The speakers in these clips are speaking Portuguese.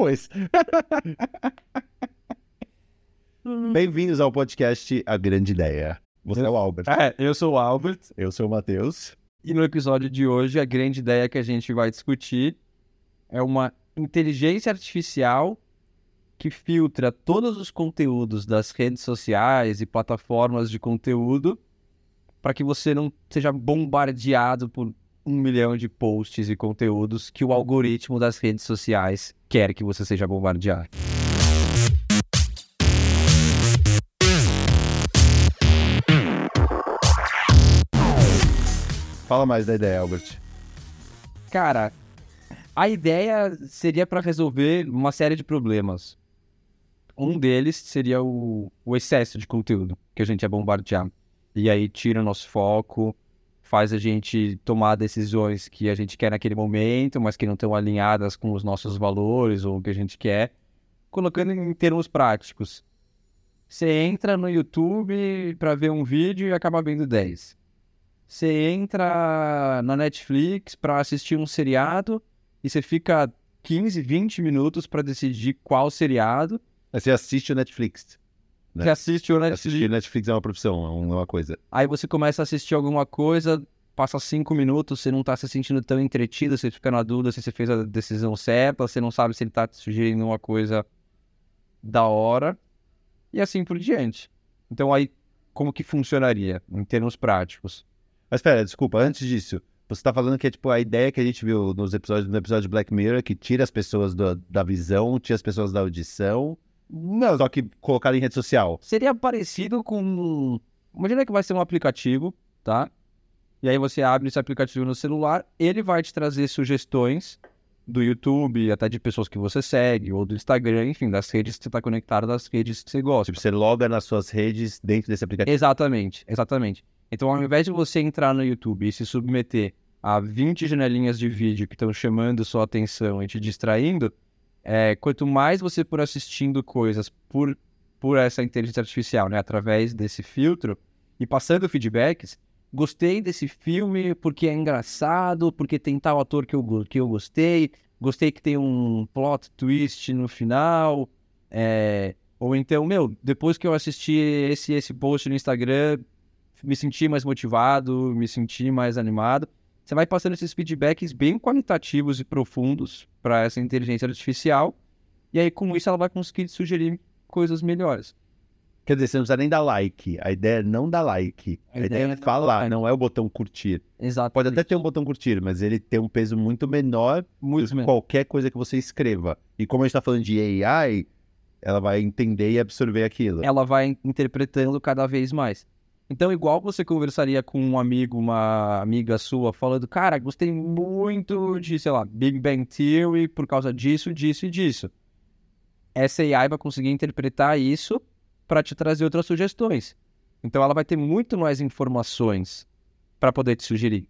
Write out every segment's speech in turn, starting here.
depois. Bem-vindos ao podcast A Grande Ideia. Você é o Albert. É, eu sou o Albert. Eu sou o Matheus. E no episódio de hoje, a grande ideia que a gente vai discutir é uma inteligência artificial que filtra todos os conteúdos das redes sociais e plataformas de conteúdo para que você não seja bombardeado por um milhão de posts e conteúdos que o algoritmo das redes sociais quer que você seja bombardeado. Fala mais da ideia, Albert. Cara, a ideia seria para resolver uma série de problemas. Um deles seria o, o excesso de conteúdo que a gente é bombardeado. E aí tira o nosso foco, faz a gente tomar decisões que a gente quer naquele momento, mas que não estão alinhadas com os nossos valores ou o que a gente quer. Colocando em termos práticos, você entra no YouTube para ver um vídeo e acaba vendo 10. Você entra na Netflix para assistir um seriado e você fica 15, 20 minutos para decidir qual seriado. Você assiste o Netflix. Né? Você assiste o Netflix. Assistir Netflix é uma profissão, é uma coisa. Aí você começa a assistir alguma coisa, passa cinco minutos, você não tá se sentindo tão entretido, você fica na dúvida se você fez a decisão certa, você não sabe se ele tá te sugerindo uma coisa da hora, e assim por diante. Então aí, como que funcionaria em termos práticos? Mas espera, desculpa, antes disso, você tá falando que é tipo a ideia que a gente viu nos episódios, no episódio de Black Mirror, que tira as pessoas do, da visão, tira as pessoas da audição, Não, só que colocado em rede social. seria parecido com. Imagina que vai ser um aplicativo, tá? E aí você abre esse aplicativo no celular, ele vai te trazer sugestões do YouTube, até de pessoas que você segue, ou do Instagram, enfim, das redes que você está conectado, das redes que você gosta. Tipo, você loga nas suas redes dentro desse aplicativo. Exatamente, exatamente. Então, ao invés de você entrar no YouTube e se submeter a 20 janelinhas de vídeo que estão chamando sua atenção e te distraindo, é, quanto mais você for assistindo coisas por, por essa inteligência artificial, né, através desse filtro, e passando feedbacks, gostei desse filme porque é engraçado, porque tem tal ator que eu, que eu gostei, gostei que tem um plot twist no final, é, ou então, meu, depois que eu assisti esse, esse post no Instagram, me senti mais motivado, me senti mais animado. Você vai passando esses feedbacks bem qualitativos e profundos para essa inteligência artificial, e aí com isso ela vai conseguir sugerir coisas melhores. Quer dizer, você não precisa nem dar like. A ideia é não dar like. A, A ideia ideia é é falar, não é o botão curtir. Exato. Pode até ter um botão curtir, mas ele tem um peso muito menor muito do que qualquer coisa que você escreva. E como a gente tá falando de AI, ela vai entender e absorver aquilo. ela vai interpretando cada vez mais. Então, igual você conversaria com um amigo, uma amiga sua, falando, cara, gostei muito de, sei lá, Big Bang Theory por causa disso, disso e disso. Essa AI vai conseguir interpretar isso para te trazer outras sugestões. Então, ela vai ter muito mais informações para poder te sugerir.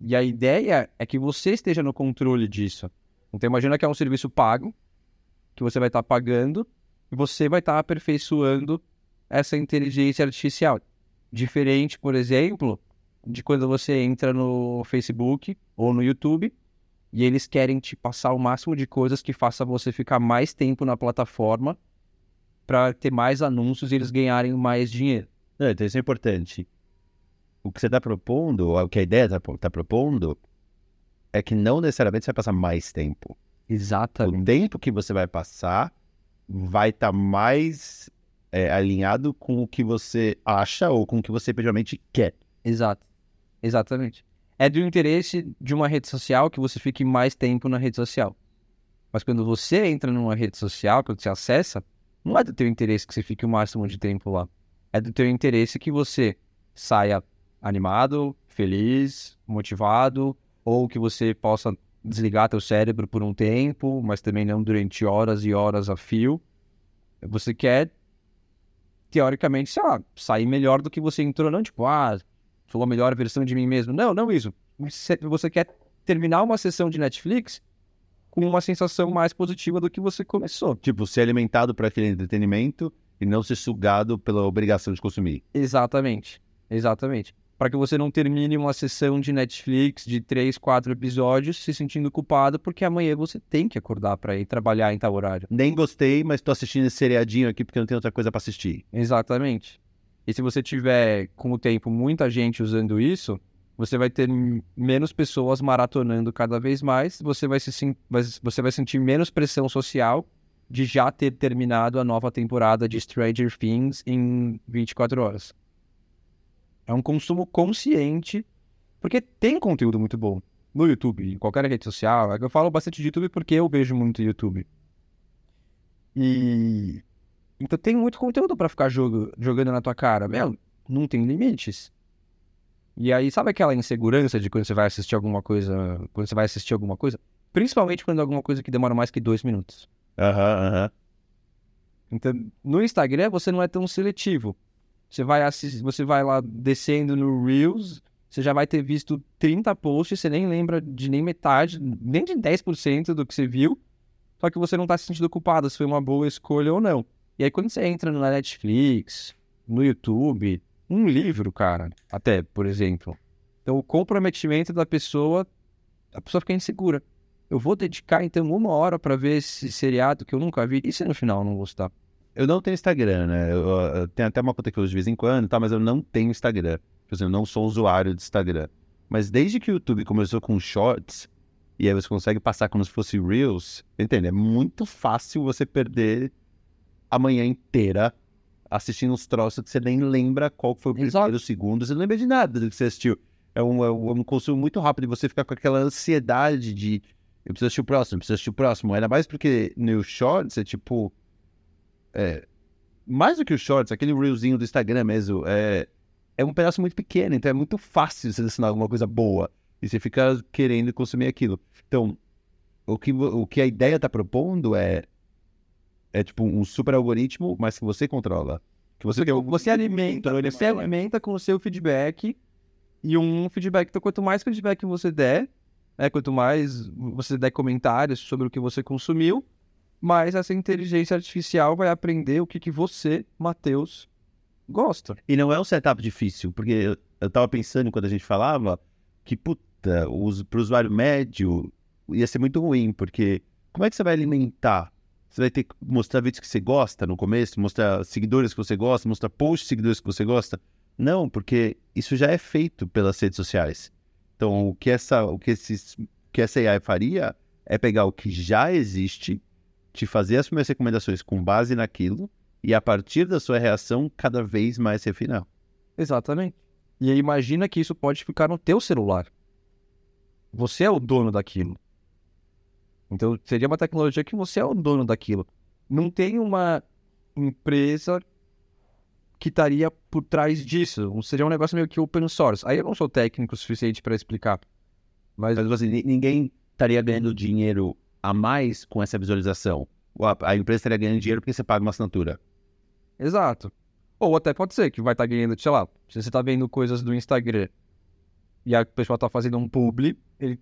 E a ideia é que você esteja no controle disso. Então, imagina que é um serviço pago, que você vai estar pagando, e você vai estar aperfeiçoando essa inteligência artificial. Diferente, por exemplo, de quando você entra no Facebook ou no YouTube e eles querem te passar o máximo de coisas que faça você ficar mais tempo na plataforma para ter mais anúncios e eles ganharem mais dinheiro. Não, então isso é importante. O que você está propondo, o que a ideia está propondo, é que não necessariamente você vai passar mais tempo. O Exatamente. tempo que você vai passar vai estar mais é, alinhado com o que você acha ou com o que você efetivamente quer. Exato. Exatamente. É do interesse de uma rede social que você fique mais tempo na rede social. Mas quando você entra numa rede social, quando você acessa, não é do teu interesse que você fique o máximo de tempo lá. É do teu interesse que você saia animado, feliz, motivado, ou que você possa desligar teu cérebro por um tempo, mas também não durante horas e horas a fio. Você quer, teoricamente, sei lá, sair melhor do que você entrou, não tipo, ah, sou a melhor versão de mim mesmo. Não, não isso. Você, você quer terminar uma sessão de Netflix com uma sensação mais positiva do que você começou. Tipo, ser alimentado para aquele entretenimento e não ser sugado pela obrigação de consumir. Exatamente. Exatamente. Para que você não termine uma sessão de Netflix de três, quatro episódios se sentindo culpado porque amanhã você tem que acordar para ir trabalhar em tal horário. Nem gostei, mas tô assistindo esse seriadinho aqui porque não tem outra coisa para assistir. Exatamente. E se você tiver com o tempo muita gente usando isso, você vai ter menos pessoas maratonando cada vez mais, você vai, se, você vai sentir menos pressão social de já ter terminado a nova temporada de Stranger Things em 24 horas. É um consumo consciente, porque tem conteúdo muito bom no YouTube, em qualquer rede social. É eu falo bastante de YouTube porque eu vejo muito YouTube. E então tem muito conteúdo para ficar jogo, jogando na tua cara, meu, não tem limites. E aí, sabe aquela insegurança de quando você vai assistir alguma coisa, quando você vai assistir alguma coisa, principalmente quando é alguma coisa que demora mais que dois minutos. Aham, uhum, aham. Uhum. Então, no Instagram você não é tão seletivo. Você vai, assistir, você vai lá descendo no Reels, você já vai ter visto 30 posts, você nem lembra de nem metade, nem de 10% do que você viu, só que você não está se sentindo culpado se foi uma boa escolha ou não. E aí quando você entra na Netflix, no YouTube, um livro, cara, até, por exemplo. Então o comprometimento da pessoa, a pessoa fica insegura. Eu vou dedicar então uma hora para ver esse seriado que eu nunca vi, e se no final não gostar? Eu não tenho Instagram, né? Eu, eu tenho até uma conta que eu uso de vez em quando, tá? mas eu não tenho Instagram. Por exemplo, eu não sou usuário de Instagram. Mas desde que o YouTube começou com shorts, e aí você consegue passar como se fosse Reels, entende? É muito fácil você perder a manhã inteira assistindo uns troços que você nem lembra qual foi o primeiro segundo, você não lembra de nada do que você assistiu. É um, é um consumo muito rápido e você fica com aquela ansiedade de eu preciso assistir o próximo, eu preciso assistir o próximo. Ainda mais porque no Shorts é tipo é, mais do que os shorts, aquele reelzinho do Instagram mesmo, é, é um pedaço muito pequeno, então é muito fácil selecionar alguma coisa boa. E você fica querendo consumir aquilo. Então, o que, o que a ideia está propondo é, é tipo um super algoritmo, mas que você controla. Que você, você, você alimenta, você alimenta com o seu feedback e um feedback. Então, quanto mais feedback você der, né, quanto mais você der comentários sobre o que você consumiu, mas essa inteligência artificial vai aprender o que, que você, Matheus, gosta. E não é um setup difícil, porque eu, eu tava pensando quando a gente falava que, puta, para o usuário médio ia ser muito ruim, porque como é que você vai alimentar? Você vai ter que mostrar vídeos que você gosta no começo, mostrar seguidores que você gosta, mostrar posts de seguidores que você gosta. Não, porque isso já é feito pelas redes sociais. Então, o que essa, o que esses, o que essa AI faria é pegar o que já existe te fazer as minhas recomendações com base naquilo e a partir da sua reação cada vez mais refinar. Exatamente. E aí imagina que isso pode ficar no teu celular. Você é o dono daquilo. Então seria uma tecnologia que você é o dono daquilo. Não tem uma empresa que estaria por trás disso. Seria um negócio meio que open source. Aí eu não sou técnico o suficiente para explicar. Mas, Mas assim, ninguém estaria ganhando dinheiro a mais com essa visualização. A, empresa estaria ganhando dinheiro porque você paga uma assinatura. Exato. Ou até pode ser que vai estar tá ganhando, sei lá, se você está vendo coisas do Instagram e a pessoa está fazendo um publi, ele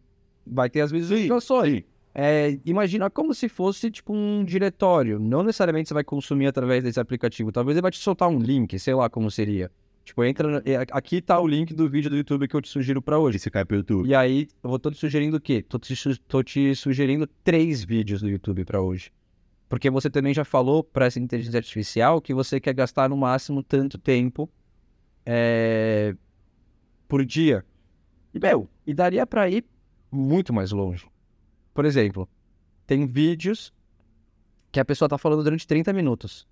vai ter as visualizações. É, imagina como se fosse tipo um diretório. Não necessariamente você vai consumir através desse aplicativo. Talvez ele vai te soltar um link, sei lá como seria. Tipo, entra. Aqui tá o link do vídeo do YouTube que eu te sugiro para hoje. Você cai pro YouTube. E aí, eu vou tô te sugerindo o quê? Tô te, tô te sugerindo três vídeos do YouTube para hoje. Porque você também já falou para essa inteligência artificial que você quer gastar no máximo tanto tempo é, por dia. E, meu, e daria para ir muito mais longe. Por exemplo, tem vídeos que a pessoa tá falando durante 30 minutos.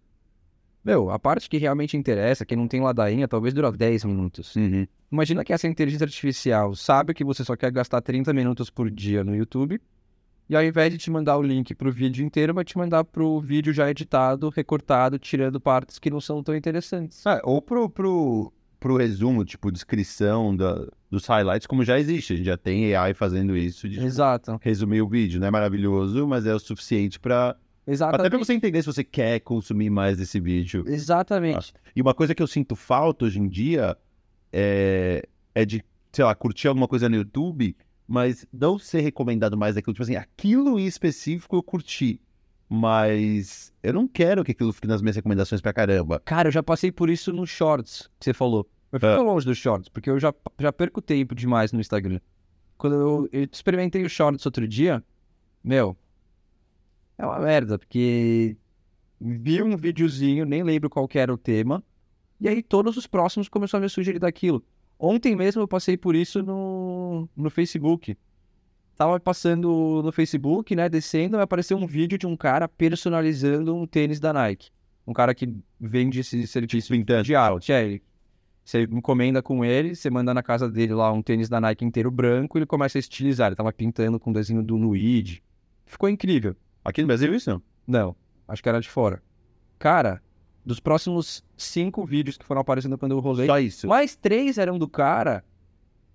Meu, a parte que realmente interessa, quem não tem ladainha, talvez dura 10 minutos. Uhum. Imagina que essa inteligência artificial sabe que você só quer gastar 30 minutos por dia no YouTube, e ao invés de te mandar o link para o vídeo inteiro, vai te mandar para o vídeo já editado, recortado, tirando partes que não são tão interessantes. Ah, ou pro, pro, pro resumo, tipo, descrição da, dos highlights, como já existe. A gente já tem AI fazendo isso. De, Exato. Resumir o vídeo, não é maravilhoso, mas é o suficiente para Exatamente. Até pra você entender se você quer consumir mais desse vídeo. Exatamente. E uma coisa que eu sinto falta hoje em dia é, é de, sei lá, curtir alguma coisa no YouTube, mas não ser recomendado mais aquilo. Tipo assim, aquilo em específico eu curti. Mas eu não quero que aquilo fique nas minhas recomendações pra caramba. Cara, eu já passei por isso no Shorts, que você falou. Eu fico Ah. longe dos shorts, porque eu já, já perco tempo demais no Instagram. Quando eu, eu experimentei os shorts outro dia, meu, é uma merda, porque vi um videozinho, nem lembro qual que era o tema, e aí todos os próximos começaram a me sugerir daquilo. Ontem mesmo eu passei por isso no, no Facebook. Tava passando no Facebook, né, descendo, e apareceu um vídeo de um cara personalizando um tênis da Nike. Um cara que vende esse serviço de arte. É, ele- você encomenda com ele, você manda na casa dele lá um tênis da Nike inteiro branco, ele começa a estilizar. Ele tava pintando com o desenho do Nuid. Ficou incrível. Aqui no Brasil isso? Não, acho que era de fora. Cara, dos próximos cinco vídeos que foram aparecendo quando eu rolei, Só isso. mais três eram do cara.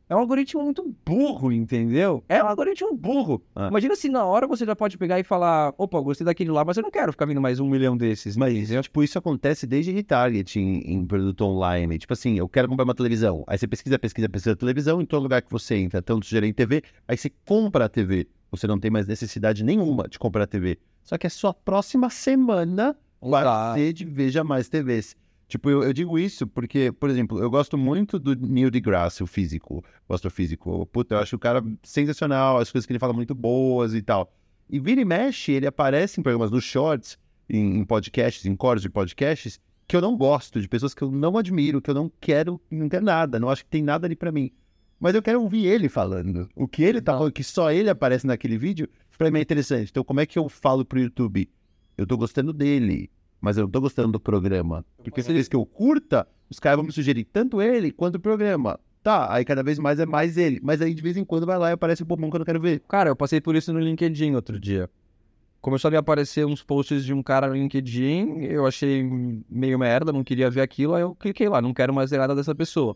É um algoritmo muito burro, entendeu? É um algoritmo burro. Ah. Imagina se na hora você já pode pegar e falar: opa, gostei daquele lá, mas eu não quero ficar vindo mais um milhão desses. Mas, tipo, isso acontece desde retargeting em produto online. Tipo assim, eu quero comprar uma televisão. Aí você pesquisa, pesquisa, pesquisa televisão, em todo lugar que você entra, tanto gerente TV, aí você compra a TV. Você não tem mais necessidade nenhuma de comprar TV. Só que a sua próxima semana vai Exato. ser de Veja Mais TVs. Tipo, eu, eu digo isso porque, por exemplo, eu gosto muito do Neil deGrasse, o físico. Gosto do físico. Puta, eu acho o cara sensacional, as coisas que ele fala muito boas e tal. E vira e mexe, ele aparece em programas nos shorts, em, em podcasts, em cores de podcasts, que eu não gosto, de pessoas que eu não admiro, que eu não quero, não quero nada, não acho que tem nada ali pra mim. Mas eu quero ouvir ele falando. O que ele tá falando, que só ele aparece naquele vídeo, pra mim é interessante. Então, como é que eu falo pro YouTube? Eu tô gostando dele, mas eu não tô gostando do programa. Porque se vez que eu curta, os caras vão me sugerir tanto ele quanto o programa. Tá, aí cada vez mais é mais ele. Mas aí de vez em quando vai lá e aparece o bobão que eu não quero ver. Cara, eu passei por isso no LinkedIn outro dia. Começou a me aparecer uns posts de um cara no LinkedIn, eu achei meio merda, não queria ver aquilo, aí eu cliquei lá, não quero mais ver nada dessa pessoa.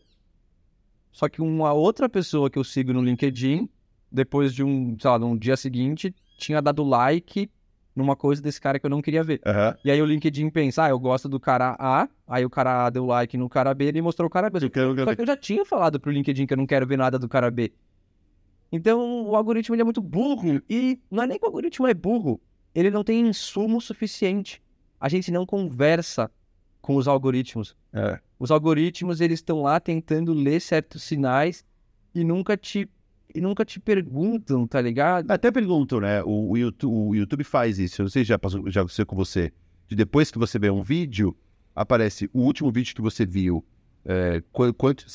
Só que uma outra pessoa que eu sigo no LinkedIn, depois de um, sei lá, no dia seguinte, tinha dado like numa coisa desse cara que eu não queria ver. Aham. E aí o LinkedIn pensa, ah, eu gosto do cara A, aí o cara A deu like no cara B e ele mostrou o cara B. Só que eu já tinha falado pro LinkedIn que eu não quero ver nada do cara B. Então o algoritmo é muito burro. E não é nem que o algoritmo é burro, ele não tem insumo suficiente. A gente não conversa com os algoritmos. É. Os algoritmos eles estão lá tentando ler certos sinais e nunca te e nunca te perguntam, tá ligado? Até pergunto, né? O, o YouTube, o YouTube faz isso. Eu não sei se já passou, já aconteceu com você. De depois que você vê um vídeo, aparece o último vídeo que você viu. É, qu- quanto.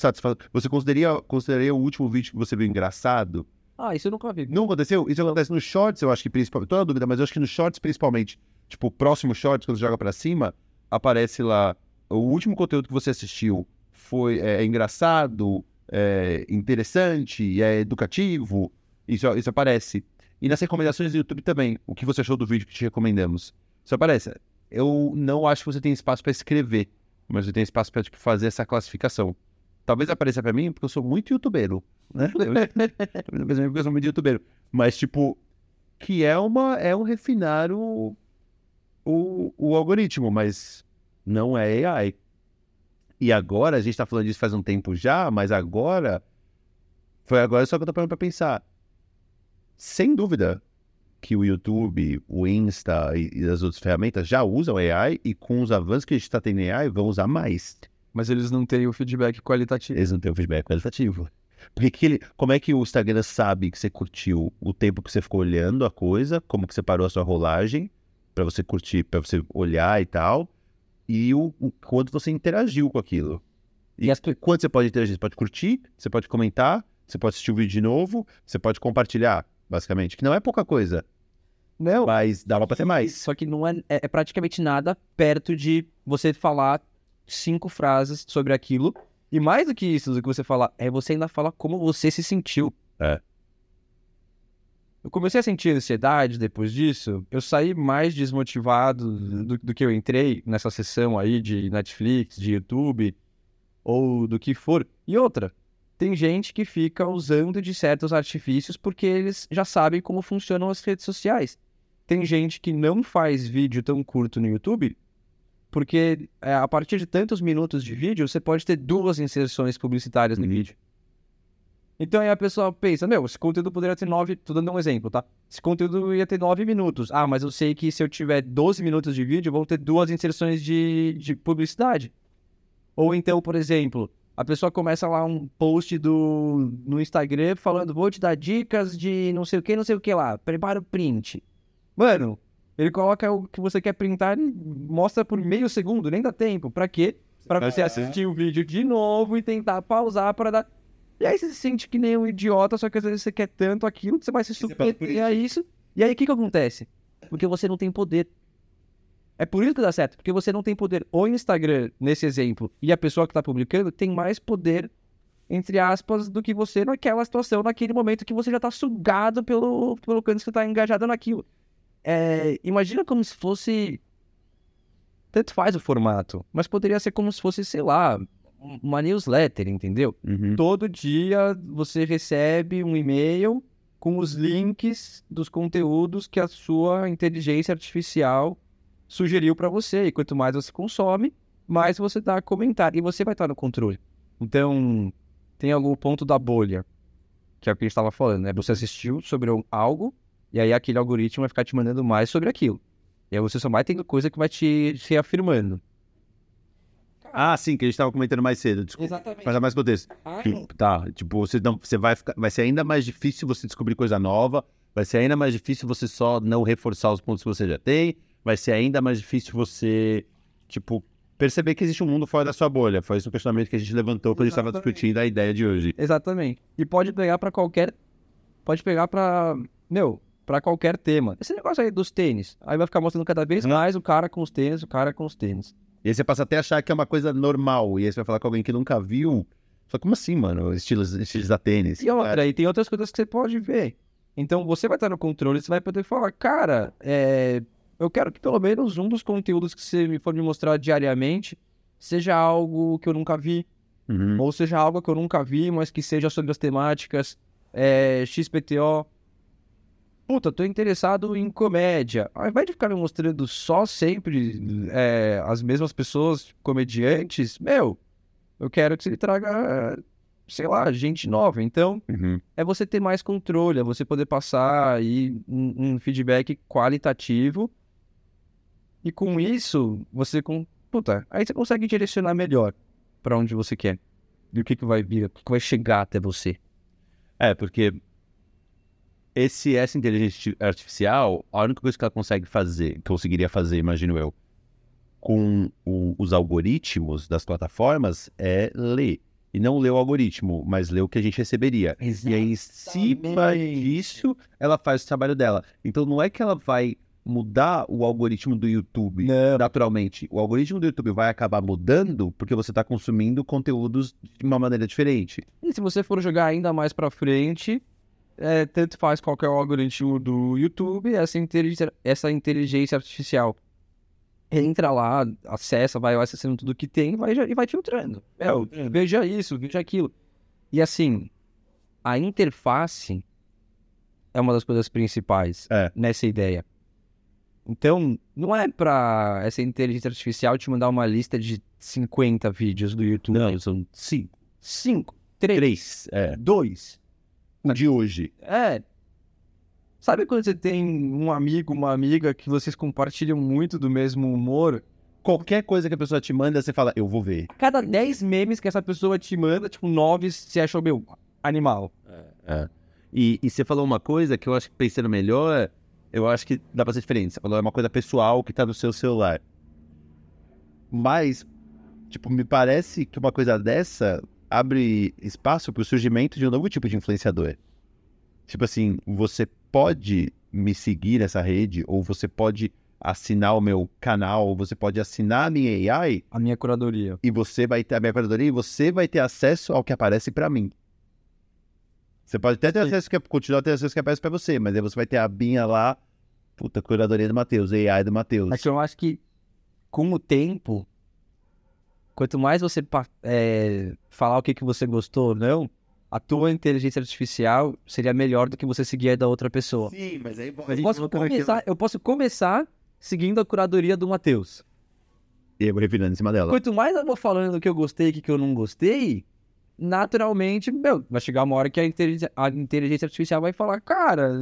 Você consideraria, consideraria o último vídeo que você viu engraçado? Ah, isso eu nunca vi. Não aconteceu? Isso acontece nos shorts, eu acho que principalmente. Tô na dúvida, mas eu acho que nos shorts principalmente. Tipo, o próximo shorts, quando você joga pra cima, aparece lá. O último conteúdo que você assistiu foi é, engraçado, é interessante, é educativo. Isso, isso aparece. E nas recomendações do YouTube também. O que você achou do vídeo que te recomendamos? Isso aparece. Eu não acho que você tem espaço pra escrever, mas você tem espaço pra tipo, fazer essa classificação. Talvez apareça pra mim porque eu sou muito youtubeiro, né? Talvez porque eu sou muito youtubeiro. Mas, tipo, que é uma é um refinar o, o, o algoritmo, mas não é AI. E agora, a gente tá falando disso faz um tempo já, mas agora foi agora só que eu tô parando pra pensar. Sem dúvida que o YouTube, o Insta e, e as outras ferramentas já usam AI e com os avanços que a gente tá tendo em AI, vão usar mais. Mas eles não têm o feedback qualitativo. Eles não têm o feedback qualitativo. Porque que ele, como é que o Instagram sabe que você curtiu o tempo que você ficou olhando a coisa, como que você parou a sua rolagem pra você curtir, pra você olhar e tal, e o, o quanto você interagiu com aquilo. E E as- quanto você pode interagir? Você pode curtir, você pode comentar, você pode assistir o vídeo de novo, você pode compartilhar, basicamente, que não é pouca coisa, Não, mas dava pra ter mais. Só que não é, é, é praticamente nada perto de você falar cinco frases sobre aquilo. E mais do que isso, do que você falar, é você ainda falar como você se sentiu. É. Eu comecei a sentir ansiedade depois disso. Eu saí mais desmotivado do, do que eu entrei nessa sessão aí de Netflix, de YouTube, ou do que for. E outra, tem gente que fica usando de certos artifícios porque eles já sabem como funcionam as redes sociais. Tem gente que não faz vídeo tão curto no YouTube porque é, a partir de tantos minutos de vídeo você pode ter duas inserções publicitárias no Uhum. vídeo. Então aí a pessoa pensa, meu, esse conteúdo poderia ter nove, tô dando um exemplo, tá? Esse conteúdo ia ter nove minutos. Ah, mas eu sei que se eu tiver 12 minutos de vídeo, vão ter duas inserções de, de publicidade. Ou então, por exemplo, A pessoa começa lá um post do, no Instagram falando, vou te dar dicas de não sei o que, não sei o que lá. Prepara o print. Mano, ele coloca o que você quer printar e mostra por meio segundo, nem dá tempo. Pra quê? Pra você assistir o vídeo de novo e tentar pausar para dar. E aí você se sente que nem um idiota, só que às vezes você quer tanto aquilo que você vai se submeter a isso. E aí o que que acontece? Porque você não tem poder. É por isso que dá certo, porque você não tem poder. O Instagram, nesse exemplo, e a pessoa que está publicando tem mais poder, entre aspas, do que você naquela situação, naquele momento que você já está sugado pelo, pelo canto que você está engajado naquilo. É, imagina como se fosse. Tanto faz o formato, mas poderia ser como se fosse, sei lá, uma newsletter, entendeu? Uhum. Todo dia você recebe um e-mail com os links dos conteúdos que a sua inteligência artificial sugeriu para você. E quanto mais você consome, mais você dá a comentar. E você vai estar no controle. Então, tem algum ponto da bolha, que é o que a gente estava falando, né? Você assistiu sobre algo, e aí aquele algoritmo vai ficar te mandando mais sobre aquilo. E aí você só vai tendo coisa que vai te reafirmando. Ah, sim, que a gente tava comentando mais cedo. Desculpa. Exatamente. Para dar mais contexto. Tá, tipo, você não, você vai ficar, vai ser ainda mais difícil você descobrir coisa nova, vai ser ainda mais difícil você só não reforçar os pontos que você já tem, vai ser ainda mais difícil você, tipo, perceber que existe um mundo fora da sua bolha. Foi esse o questionamento que a gente levantou quando a gente estava discutindo a ideia de hoje. Exatamente. E pode pegar pra qualquer. Pode pegar pra. Meu, pra qualquer tema. Esse negócio aí dos tênis. Aí vai ficar mostrando cada vez mais o cara com os tênis, o cara com os tênis. E aí você passa até a achar que é uma coisa normal, e aí você vai falar com alguém que nunca viu. Só como assim, mano? Estilos, estilos da tênis. E outra, e tem outras coisas que você pode ver. Então você vai estar no controle, você vai poder falar, cara, é, eu quero que pelo menos um dos conteúdos que você me for me mostrar diariamente seja algo que eu nunca vi. Uhum. Ou seja algo que eu nunca vi, mas que seja sobre as temáticas é, XPTO. Puta, tô interessado em comédia. Ao invés de ficar me mostrando só sempre é, as mesmas pessoas, comediantes, meu, eu quero que você traga, sei lá, gente nova. Então, Uhum. é você ter mais controle, é você poder passar aí um, um feedback qualitativo. E com isso, você com. Puta, aí você consegue direcionar melhor pra onde você quer. E o que, que vai vir, o que, que vai chegar até você. É, porque esse, essa inteligência artificial, a única coisa que ela consegue fazer, conseguiria fazer, imagino eu, com o- os algoritmos das plataformas é ler. E não ler o algoritmo, mas ler o que a gente receberia. E aí, em cima Exatamente. disso, ela faz o trabalho dela. Então, não é que ela vai mudar o algoritmo do YouTube Não. naturalmente. O algoritmo do YouTube vai acabar mudando porque você está consumindo conteúdos de uma maneira diferente. E se você for jogar ainda mais pra frente, é, tanto faz qualquer algoritmo do YouTube, essa inteligência, essa inteligência artificial entra lá, acessa, vai acessando tudo que tem vai, e vai filtrando. É, é. veja isso, veja aquilo. E assim, a interface é uma das coisas principais é. nessa ideia. Então, não é para essa inteligência artificial te mandar uma lista de 50 vídeos do YouTube. Não, são 5. 5, 3, 2, de hoje. É. Sabe quando você tem um amigo, uma amiga que vocês compartilham muito do mesmo humor? Qualquer coisa que a pessoa te manda, você fala, eu vou ver. A cada 10 memes que essa pessoa te manda, tipo, 9 você achou, meu, animal. É. E, e você falou uma coisa que eu acho que pensando melhor, eu acho que dá pra ser diferente. Você falou é uma coisa pessoal que tá no seu celular. Mas, tipo, me parece que uma coisa dessa abre espaço pro surgimento de um novo tipo de influenciador. Tipo assim, você pode me seguir nessa rede, ou você pode assinar o meu canal, ou você pode assinar a minha AI, A minha curadoria. e você vai ter a minha curadoria e você vai ter acesso ao que aparece pra mim. Você pode até ter Sim. acesso que continuar tendo acesso que aparece pra você, mas aí você vai ter a binha lá, puta, curadoria do Matheus, AI do Matheus. Mas eu acho que com o tempo, quanto mais você é, falar o que, que você gostou ou não, a tua inteligência artificial seria melhor do que você seguir a da outra pessoa. Sim, mas aí Eu posso, começar, eu posso começar seguindo a curadoria do Matheus. E eu vou revirando em cima dela. Quanto mais eu vou falando do que eu gostei e o que eu não gostei, naturalmente, meu, vai chegar uma hora que a inteligência, a inteligência artificial vai falar, cara,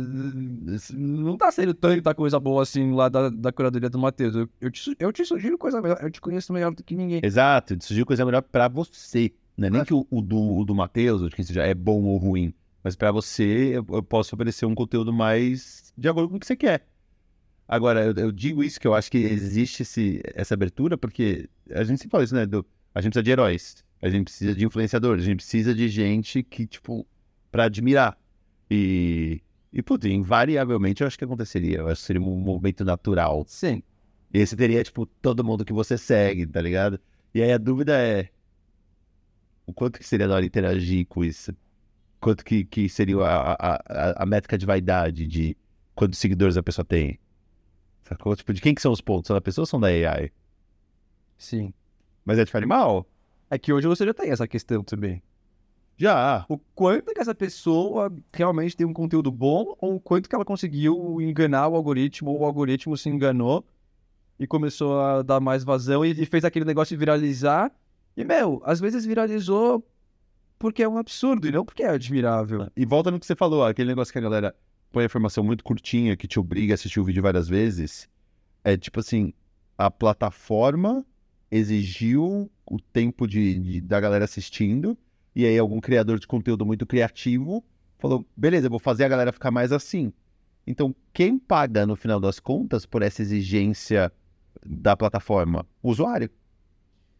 não tá sendo tanta coisa boa assim lá da, da curadoria do Matheus. Eu, eu, te, eu te sugiro coisa melhor, eu te conheço melhor do que ninguém. Exato, surgiu coisa melhor pra você. Não é nem que o, o do, o do Matheus, ou de quem seja, é bom ou ruim. Mas pra você, eu, eu posso oferecer um conteúdo mais de acordo com o que você quer. Agora, eu, eu digo isso, que eu acho que existe esse, essa abertura, porque a gente sempre fala isso, né? do- a gente precisa de heróis, a gente precisa de influenciadores, a gente precisa de gente que, tipo, pra admirar. E, e putz, invariavelmente eu acho que aconteceria. Eu acho que seria um movimento natural. Sim. E você teria, tipo, todo mundo que você segue, tá ligado? E aí a dúvida é o quanto que seria da hora interagir com isso? Quanto que, que seria a, a, a, a métrica de vaidade de quantos seguidores a pessoa tem? Sacou? Tipo, de quem que são os pontos? São da pessoa ou são da AI? Sim. Mas é tipo animal? É que hoje você já tem essa questão também. Já. O quanto que essa pessoa realmente tem um conteúdo bom ou o quanto que ela conseguiu enganar o algoritmo ou o algoritmo se enganou e começou a dar mais vazão e, e fez aquele negócio viralizar. E, meu, às vezes viralizou porque é um absurdo e não porque é admirável. E volta no que você falou, aquele negócio que a galera põe a informação muito curtinha, que te obriga a assistir o vídeo várias vezes. É tipo assim, a plataforma exigiu o tempo de, de- da galera assistindo, e aí algum criador de conteúdo muito criativo falou, beleza, eu vou fazer a galera ficar mais assim. Então, quem paga no final das contas por essa exigência da plataforma? O usuário.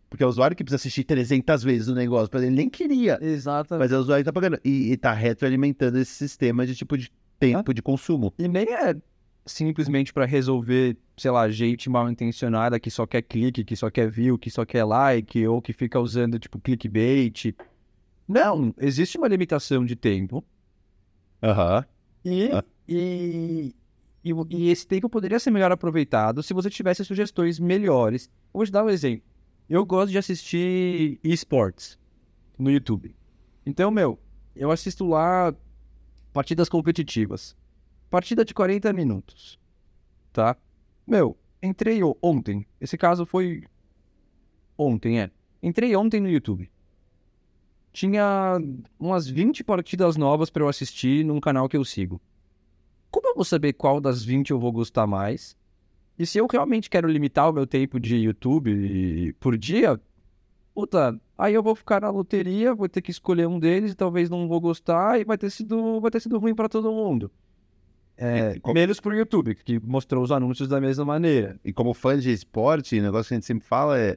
Porque é o usuário que precisa assistir 300 vezes o negócio, mas ele nem queria. Exatamente. Mas é o usuário que tá pagando. E, e tá retroalimentando esse sistema de tipo de tempo de consumo. E nem é simplesmente pra resolver, sei lá, gente mal intencionada que só quer clique, que só quer view, que só quer like, ou que fica usando, tipo, clickbait. Não, existe uma limitação de tempo. Aham. E, Ah. e, e, e esse tempo poderia ser melhor aproveitado se você tivesse sugestões melhores. Eu vou te dar um exemplo. Eu gosto de assistir esportes no YouTube. Então, meu, eu assisto lá partidas competitivas. Partida de 40 minutos. Tá? Meu, entrei ontem. Esse caso foi ontem, é. Entrei ontem no YouTube. Tinha umas 20 partidas novas pra eu assistir num canal que eu sigo. Como eu vou saber qual das 20 eu vou gostar mais? E se eu realmente quero limitar o meu tempo de YouTube por dia, puta, aí eu vou ficar na loteria, vou ter que escolher um deles e talvez não vou gostar e vai ter sido, vai ter sido ruim pra todo mundo. É, E qual- menos pro YouTube, que mostrou os anúncios da mesma maneira. E como fã de esporte, o negócio que a gente sempre fala é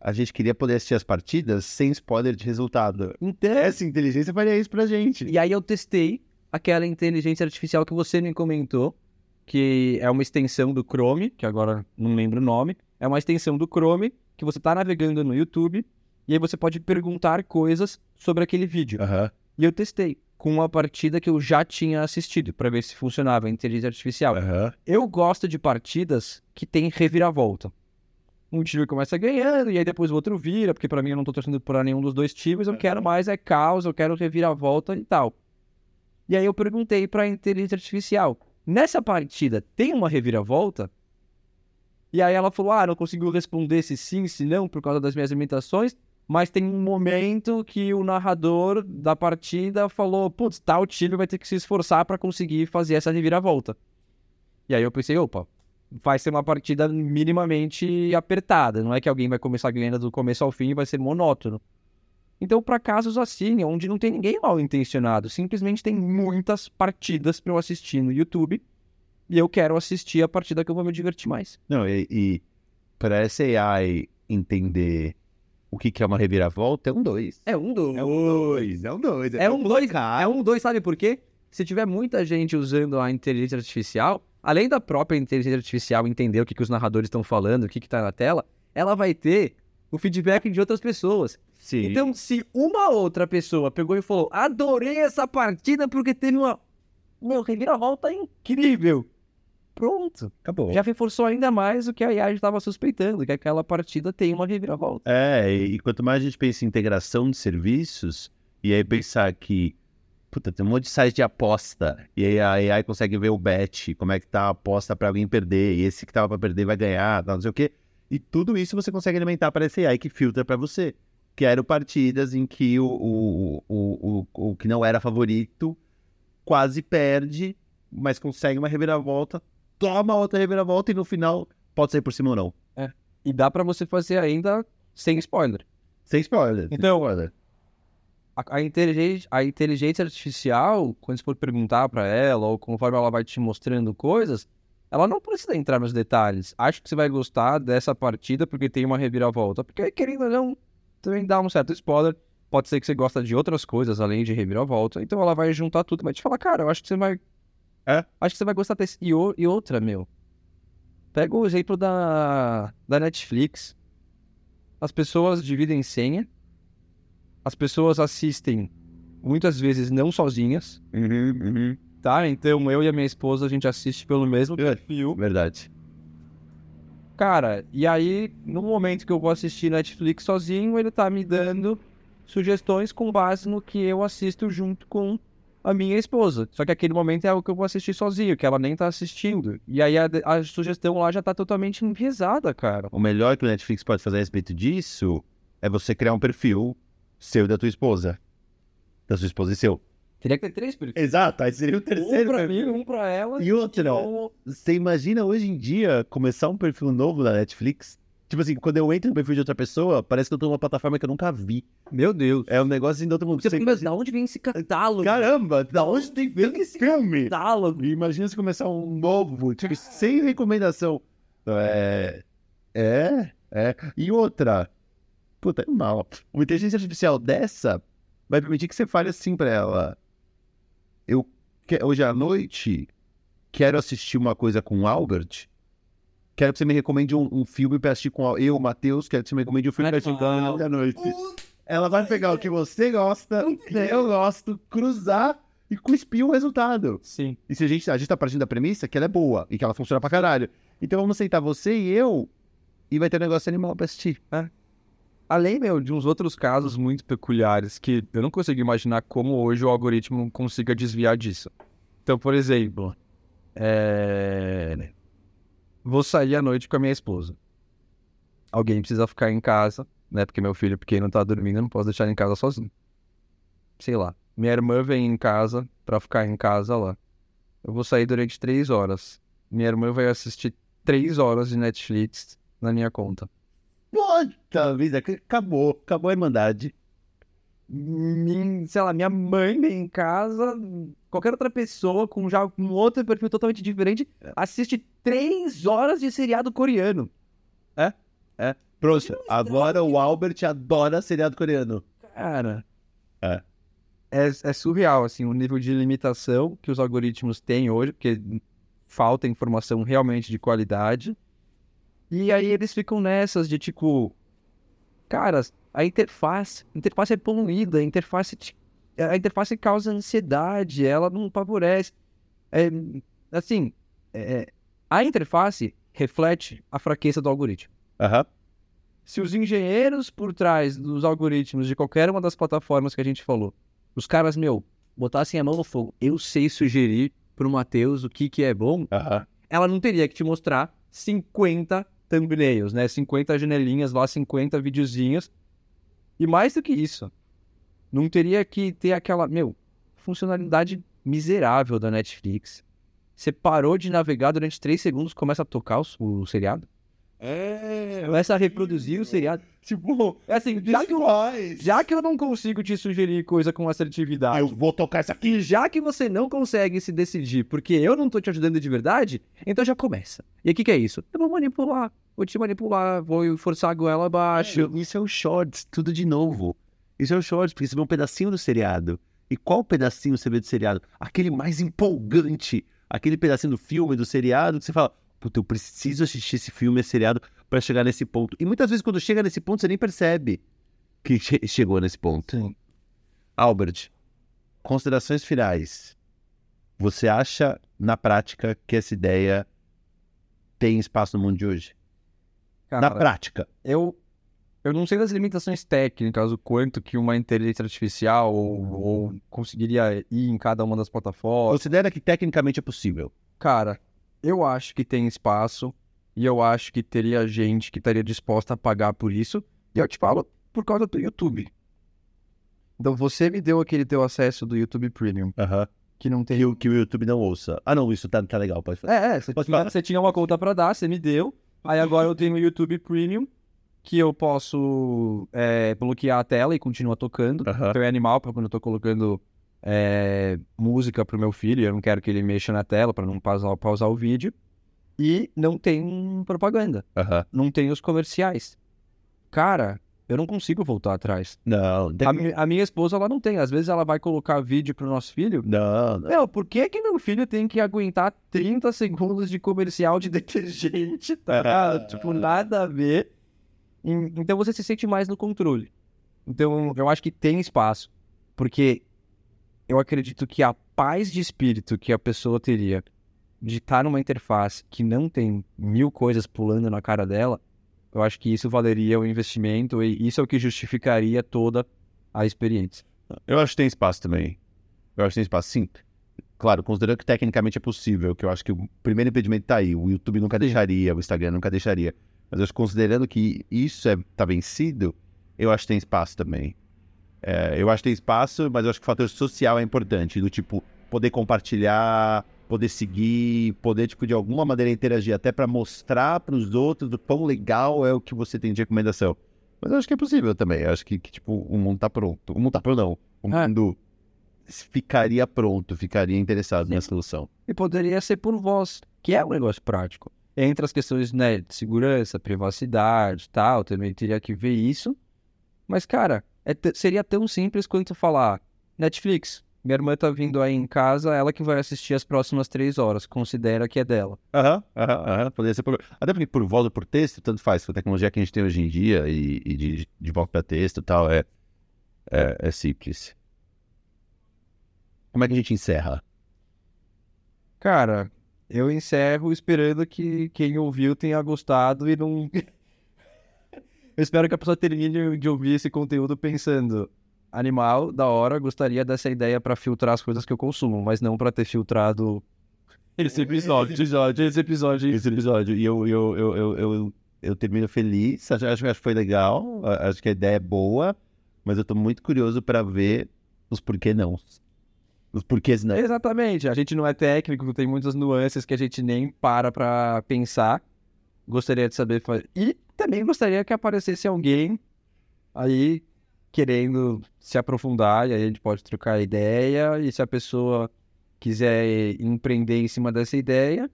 a gente queria poder assistir as partidas sem spoiler de resultado. Então, Essa inteligência faria isso pra gente. E aí eu testei aquela inteligência artificial que você me comentou, que é uma extensão do Chrome, que agora não lembro o nome, é uma extensão do Chrome que você está navegando no YouTube e aí você pode perguntar coisas sobre aquele vídeo. Aham. E eu testei com uma partida que eu já tinha assistido para ver se funcionava a inteligência artificial. Aham. Eu gosto de partidas que tem reviravolta. Um time começa ganhando e aí depois o outro vira, porque pra mim eu não tô torcendo por nenhum dos dois times, eu quero mais é caos, eu quero reviravolta e tal. E aí eu perguntei pra inteligência artificial, nessa partida tem uma reviravolta? E aí ela falou, ah, não conseguiu responder se sim, se não, por causa das minhas limitações, mas tem um momento que o narrador da partida falou, putz, tal time vai ter que se esforçar pra conseguir fazer essa reviravolta. E aí eu pensei, opa, vai ser uma partida minimamente apertada. Não é que alguém vai começar ganhando do começo ao fim e vai ser monótono. Então, para casos assim, onde não tem ninguém mal intencionado, simplesmente tem muitas partidas para eu assistir no YouTube e eu quero assistir a partida que eu vou me divertir mais. Não, e, e para essa AI entender o que, que é uma reviravolta, é um dois. É um dois. É um dois, é um dois. É um dois. É um dois, sabe por quê? Se tiver muita gente usando a inteligência artificial, além da própria inteligência artificial entender o que, que os narradores estão falando, o que, que tá na tela, ela vai ter o feedback de outras pessoas. Sim. Então, se uma outra pessoa pegou e falou, adorei essa partida porque teve uma. Meu, reviravolta incrível. Pronto. acabou. Já reforçou ainda mais o que a IA estava suspeitando, que aquela partida tem uma reviravolta. É, e, quanto mais a gente pensa em integração de serviços, e aí pensar que, puta, tem um monte de site de aposta, e aí a AI consegue ver o bet, como é que tá a aposta pra alguém perder, e esse que tava pra perder vai ganhar, não sei o quê. E tudo isso você consegue alimentar para essa AI que filtra pra você. Quero partidas em que o, o, o, o, o que não era favorito quase perde, mas consegue uma reviravolta, toma outra reviravolta e no final pode sair por cima ou não. E dá pra você fazer ainda sem spoiler. Sem spoiler. sem Então, spoiler. a, a, inteligência, a inteligência artificial, quando você for perguntar para ela, ou conforme ela vai te mostrando coisas, ela não precisa entrar nos detalhes. Acho que você vai gostar dessa partida porque tem uma reviravolta. Porque, querendo ou não, também dá um certo spoiler. Pode ser que você gosta de outras coisas além de reviravolta. Então ela vai juntar tudo, vai te falar, cara, eu acho que você vai. É? Acho que você vai gostar desse. E, o... e outra, meu. Pega o exemplo da, da Netflix. As pessoas dividem senha. As pessoas assistem muitas vezes não sozinhas. Uhum, uhum. Tá? Então eu e a minha esposa a gente assiste pelo mesmo perfil. Verdade. Cara, e aí, no momento que eu vou assistir Netflix sozinho, ele tá me dando sugestões com base no que eu assisto junto com a minha esposa. Só que aquele momento é o que eu vou assistir sozinho, que ela nem tá assistindo. E aí a, a sugestão lá já tá totalmente enviesada, cara. O melhor que o Netflix pode fazer a respeito disso é você criar um perfil seu e da tua esposa. Da sua esposa e seu. Teria que ter três perfis. Exato, aí seria o terceiro. Um pra perfil. mim, um pra ela. E outra, um- você imagina hoje em dia começar um perfil novo da Netflix? Tipo assim, quando eu entro no perfil de outra pessoa, parece que eu tô numa plataforma que eu nunca vi. Meu Deus. É um negócio assim de outro mundo. Você mas da onde vem esse catálogo? Caramba, da onde tem Vem esse filme? catálogo. Imagina se começar um novo, tipo, sem recomendação. É. É, é. E outra. Puta, é mal. Uma inteligência artificial dessa vai permitir que você fale assim pra ela. Eu, hoje à noite, quero assistir uma coisa com o Albert. Quero que você me recomende um, um filme pra assistir com a- eu, Matheus. Quero que você me recomende um filme pra assistir Legal. hoje à noite. Ela vai pegar o que você gosta, o que eu gosto, cruzar e cuspir o resultado. Sim. E se a gente, a gente tá partindo da premissa que ela é boa e que ela funciona pra caralho. Então vamos sentar você e eu e vai ter um negócio animal pra assistir. Além, meu, de uns outros casos muito peculiares que eu não consigo imaginar como hoje o algoritmo consiga desviar disso. Então, por exemplo, é... vou sair à noite com a minha esposa. Alguém precisa ficar em casa, né? Porque meu filho pequeno tá dormindo, eu não posso deixar ele em casa sozinho. Sei lá. Minha irmã vem em casa pra ficar em casa lá. Eu vou sair durante três horas. Minha irmã vai assistir três horas de Netflix na minha conta. Puta vida, acabou, acabou a Irmandade. Min- sei lá, minha mãe vem em casa, qualquer outra pessoa com já um outro perfil totalmente diferente, assiste três horas de seriado coreano. Pronto, agora o Albert adora seriado coreano. Cara. É. É, é surreal, assim, o nível de limitação que os algoritmos têm hoje, porque falta informação realmente de qualidade. E aí eles ficam nessas de tipo, cara, a interface, a interface é poluída, a interface, te- a interface causa ansiedade, ela não favorece. É, assim, é, a interface reflete a fraqueza do algoritmo. Aham. Se os engenheiros por trás dos algoritmos de qualquer uma das plataformas que a gente falou, os caras, meu, botassem a mão no fogo, eu sei sugerir pro Matheus o que que é bom, Aham. ela não teria que te mostrar 50 thumbnails, né? 50 janelinhas lá, 50 videozinhos. E mais do que isso, não teria que ter aquela, meu, funcionalidade miserável da Netflix. Você parou de navegar durante 3 segundos, começa a tocar o, o seriado. É, Começa a reproduzir o seriado. tipo, É assim, já que, eu, já que eu não consigo te sugerir coisa com assertividade, eu vou tocar isso aqui. e já que você não consegue se decidir porque eu não tô te ajudando de verdade, então já começa. E o que, que é isso? Eu vou manipular, vou te manipular, vou forçar a goela abaixo. Isso é o shorts, tudo de novo. Isso é o shorts, porque você vê um pedacinho do seriado. E qual pedacinho você vê do seriado? Aquele mais empolgante. Aquele pedacinho do filme, do seriado, que você fala, puta, eu preciso assistir esse filme, esse seriado, pra chegar nesse ponto. E muitas vezes, quando chega nesse ponto, você nem percebe que che- chegou nesse ponto. Sim. Albert, considerações finais. Você acha, na prática, que essa ideia tem espaço no mundo de hoje? na Cara, prática. eu, eu não sei das limitações técnicas, o quanto que uma inteligência artificial ou, ou conseguiria ir em cada uma das plataformas. Considera que tecnicamente é possível. Cara, eu acho que tem espaço e eu acho que teria gente que estaria disposta a pagar por isso. E eu te falo por causa do YouTube. Então você me deu aquele teu acesso do YouTube Premium, Aham. que não tem. Que, o- que o YouTube não ouça. Ah, não, isso tá, tá legal, pode fazer. É, é, você Pode tinha, falar. você tinha uma conta pra dar, você me deu. Aí agora eu tenho o YouTube Premium. que eu posso é, bloquear a tela e continuar tocando. Aham. Então é animal para quando eu tô colocando é, música pro meu filho, eu não quero que ele mexa na tela para não pausar, pausar o vídeo. E não tem propaganda, Aham. não tem os comerciais. Cara, eu não consigo voltar atrás. Não, tem- A, a minha esposa, ela não tem. Às vezes ela vai colocar vídeo pro nosso filho. não, não. Meu, por que que meu filho tem que aguentar 30 segundos de comercial de detergente, tá? ligado? tipo, nada a ver. Então você se sente mais no controle. Então eu acho que tem espaço. Porque eu acredito que a paz de espírito que a pessoa teria de estar numa interface que não tem mil coisas pulando na cara dela, eu acho que isso valeria o investimento e isso é o que justificaria toda a experiência. Eu acho que tem espaço também. Eu acho que tem espaço, sim. Claro, considerando que tecnicamente é possível, que eu acho que o primeiro impedimento tá aí. O YouTube nunca deixaria, o Instagram nunca deixaria. Mas eu acho que considerando que isso é, tá vencido, eu acho que tem espaço também. É, eu acho que tem espaço, mas eu acho que o fator social é importante. Do tipo, poder compartilhar, poder seguir, poder, tipo, de alguma maneira interagir, até pra mostrar pros outros o quão legal é o que você tem de recomendação. Mas eu acho que é possível também. Eu acho que, que, tipo, o mundo tá pronto. O mundo tá pronto, não. O É. mundo ficaria pronto, ficaria interessado nessa solução. E poderia ser por voz, que é um negócio prático. Entre as questões né, de segurança, privacidade e tal, também teria que ver isso. Mas, cara, é seria tão simples quanto falar: Netflix, minha irmã tá vindo aí em casa, ela que vai assistir as próximas três horas, considera que é dela. Aham, aham, aham. Poderia ser por... Até porque por voz ou por texto, tanto faz. Com a tecnologia que a gente tem hoje em dia e, e de, de voz para texto e tal, é, é, é simples. Como é que a gente encerra? Cara, eu encerro esperando que quem ouviu tenha gostado e não. Eu espero que a pessoa termine de ouvir esse conteúdo pensando. Animal, da hora, gostaria dessa ideia pra filtrar as coisas que eu consumo, mas não pra ter filtrado esse episódio, episódio, esse episódio. Esse episódio. E eu, eu, eu, eu, eu, eu termino feliz. Acho, acho, acho que foi legal. Acho que a ideia é boa. Mas eu tô muito curioso para ver os porquê não. Os porquês não. Exatamente, a gente não é técnico, tem muitas nuances que a gente nem para pra pensar. Gostaria de saber. fa- E também gostaria que aparecesse alguém aí querendo se aprofundar, e aí a gente pode trocar ideia. E se a pessoa quiser empreender em cima dessa ideia,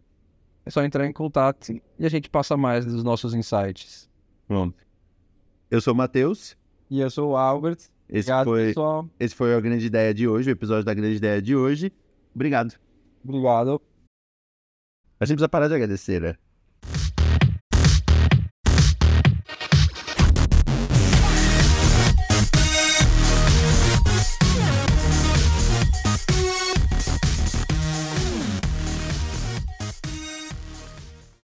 é só entrar em contato e a gente passa mais dos nossos insights. Pronto. Eu sou o Matheus. E eu sou o Albert. Esse Obrigado, foi, pessoal. esse foi a grande ideia de hoje, o episódio da grande ideia de hoje. Obrigado. Obrigado. A gente precisa parar de agradecer, né?